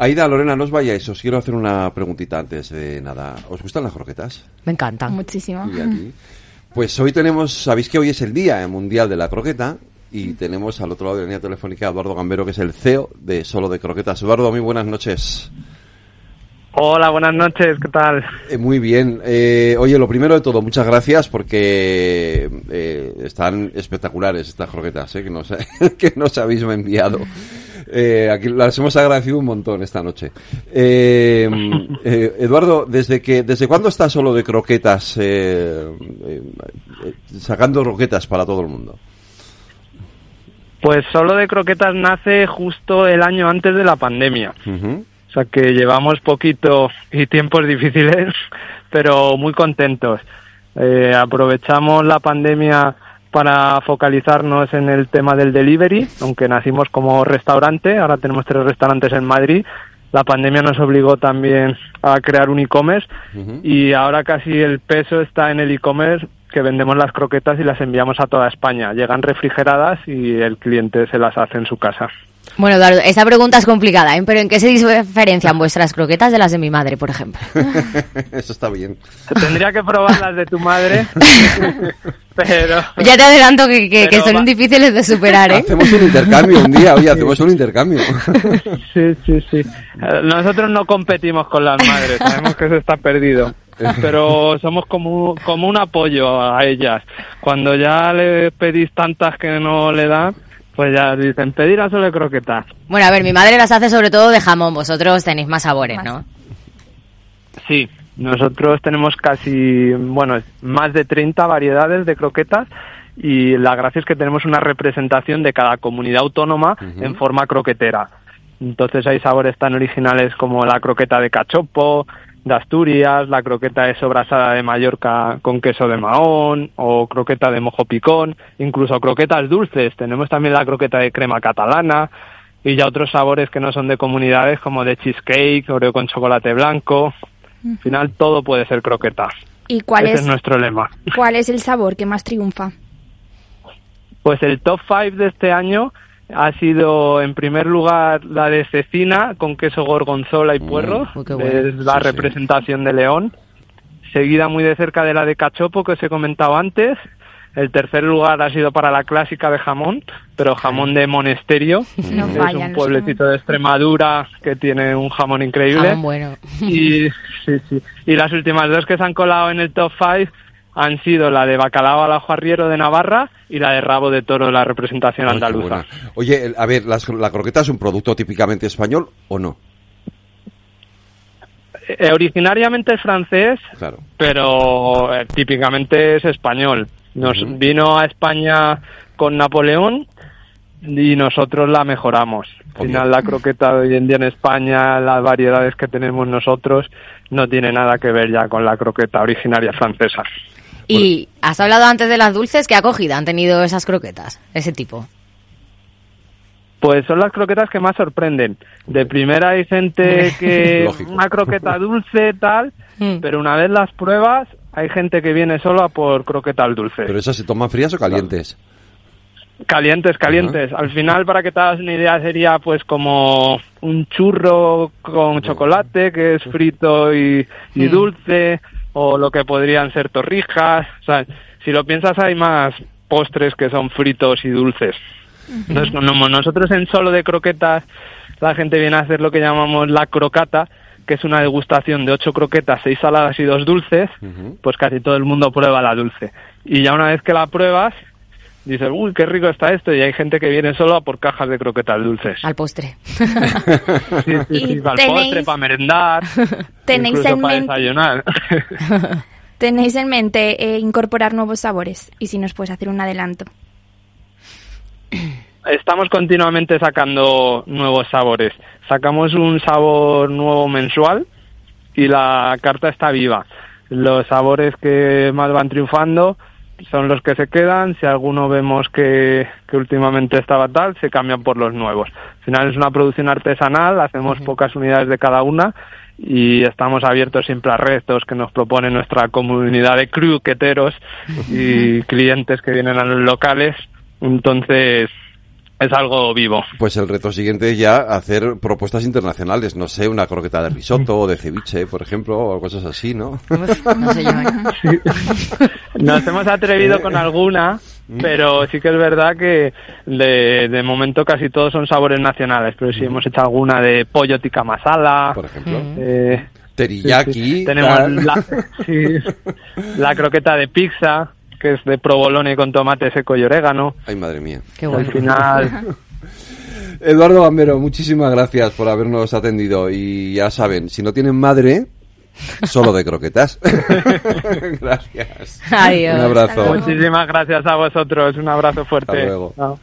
Aida, Lorena, no os vayáis. Os quiero hacer una preguntita antes de nada. ¿Os gustan las croquetas? Me encantan. Muchísimo. Y a ti. Pues hoy tenemos, sabéis que hoy es el Día Mundial de la Croqueta y tenemos al otro lado de la línea telefónica a Eduardo Gambero, que es el CEO de Solo de Croquetas. Eduardo, muy buenas noches. Hola, buenas noches, ¿qué tal? Eh, muy bien. Eh, oye, lo primero de todo, muchas gracias porque eh, están espectaculares estas croquetas eh, que, nos, que nos habéis enviado. Eh, aquí las hemos agradecido un montón esta noche. Eh, eh, Eduardo, ¿desde que desde cuándo estás solo de croquetas, eh, eh, sacando croquetas para todo el mundo? Pues solo de croquetas nace justo el año antes de la pandemia. O sea que llevamos poquito y tiempos difíciles, pero muy contentos. Eh, aprovechamos la pandemia para focalizarnos en el tema del delivery, aunque nacimos como restaurante, ahora tenemos tres restaurantes en Madrid. La pandemia nos obligó también a crear un e-commerce y ahora casi el peso está en el e-commerce que vendemos las croquetas y las enviamos a toda España. Llegan refrigeradas y el cliente se las hace en su casa. Bueno, Eduardo, esta pregunta es complicada, ¿eh? pero ¿en qué se diferencian vuestras croquetas de las de mi madre, por ejemplo? Eso está bien. Tendría que probar las de tu madre, pero Ya te adelanto que, que- son va- difíciles de superar, ¿eh? Hacemos un intercambio un día, oye, hacemos un intercambio. sí, sí, sí. Nosotros no competimos con las madres, sabemos que eso está perdido, pero somos como, como un apoyo a ellas. Cuando ya le pedís tantas que no le dan, pues ya dicen, pedir a solo croquetas. Bueno, a ver, mi madre las hace sobre todo de jamón, vosotros tenéis más sabores, Más. ¿no? Sí, nosotros tenemos casi, bueno, más de 30 variedades de croquetas y la gracia es que tenemos una representación de cada comunidad autónoma en forma croquetera. Entonces hay sabores tan originales como la croqueta de cachopo, de Asturias, la croqueta de sobrasada de Mallorca con queso de Mahón o croqueta de mojo picón, incluso croquetas dulces. Tenemos también la croqueta de crema catalana y ya otros sabores que no son de comunidades como de cheesecake, oreo con chocolate blanco. Al final todo puede ser croqueta. ¿Y cuál Ese es, es nuestro lema. cuál es el sabor que más triunfa? Pues el top 5 de este año ha sido en primer lugar la de cecina con queso gorgonzola y Mm, puerro, bueno. es la Sí, sí. representación de León, seguida muy de cerca de la de cachopo que os he comentado antes. El tercer lugar ha sido para la clásica de jamón, pero jamón de Monesterio. No es fallan un pueblecito de Extremadura que tiene un jamón increíble. Jamón bueno. Y, sí, sí. y las últimas dos que se han colado en el top 5 han sido la de bacalao al ajo arriero de Navarra y la de rabo de toro de la representación Ay, andaluza. Oye, a ver, las- ¿la croqueta es un producto típicamente español o no? Eh, originariamente es francés, Claro. pero eh, típicamente es español. Nos vino a España con Napoleón y nosotros la mejoramos. Al final la croqueta de hoy en día en España, las variedades que tenemos nosotros, no tiene nada que ver ya con la croqueta originaria francesa. Y has hablado antes de las dulces, ¿qué acogida han tenido esas croquetas? Ese tipo. Pues son las croquetas que más sorprenden. De primera hay gente que una croqueta dulce tal, Mm. pero una vez las pruebas hay gente que viene solo a por croquetas dulces. ¿Pero esas se toman frías o calientes? Calientes, calientes. Al final, para que te hagas una idea, sería pues como un churro con chocolate, que es frito y, y Mm. dulce, o lo que podrían ser torrijas. O sea, si lo piensas, hay más postres que son fritos y dulces. Entonces, como nosotros en solo de croquetas, la gente viene a hacer lo que llamamos la crocata, que es una degustación de ocho croquetas, seis saladas y dos dulces, pues casi todo el mundo prueba la dulce. Y ya una vez que la pruebas, dices, uy, qué rico está esto, y hay gente que viene solo a por cajas de croquetas dulces. Al postre. Sí, sí, sí, para el tenéis- postre, para merendar, Tenéis incluso en para mente- desayunar. ¿Tenéis en mente eh, incorporar nuevos sabores? Y si nos puedes hacer un adelanto. Estamos continuamente sacando nuevos sabores. Sacamos un sabor nuevo mensual y la carta está viva. Los sabores que más van triunfando son los que se quedan. Si alguno vemos que, que últimamente estaba tal, se cambian por los nuevos. Al final es una producción artesanal, hacemos pocas unidades de cada una y estamos abiertos siempre a retos que nos propone nuestra comunidad de cruqueteros y clientes que vienen a los locales. Entonces, es algo vivo. Pues el reto siguiente es ya hacer propuestas internacionales, no sé, una croqueta de risotto o de ceviche, por ejemplo, o cosas así, ¿no? No sé yo. ¿eh? Nos hemos atrevido con alguna, pero sí que es verdad que de, de momento casi todos son sabores nacionales, pero sí hemos hecho alguna de pollo tikka masala, Por ejemplo. eh, Teriyaki. sí, sí. tenemos la, sí, la croqueta de pizza, que es de provolone con tomate seco y orégano. Ay, madre mía. Qué Al bueno. final, Eduardo Bambero, muchísimas gracias por habernos atendido. Y ya saben, si no tienen madre, solo de croquetas. gracias. Adiós. Un abrazo. muchísimas gracias a vosotros, un abrazo fuerte. Hasta luego. Chao.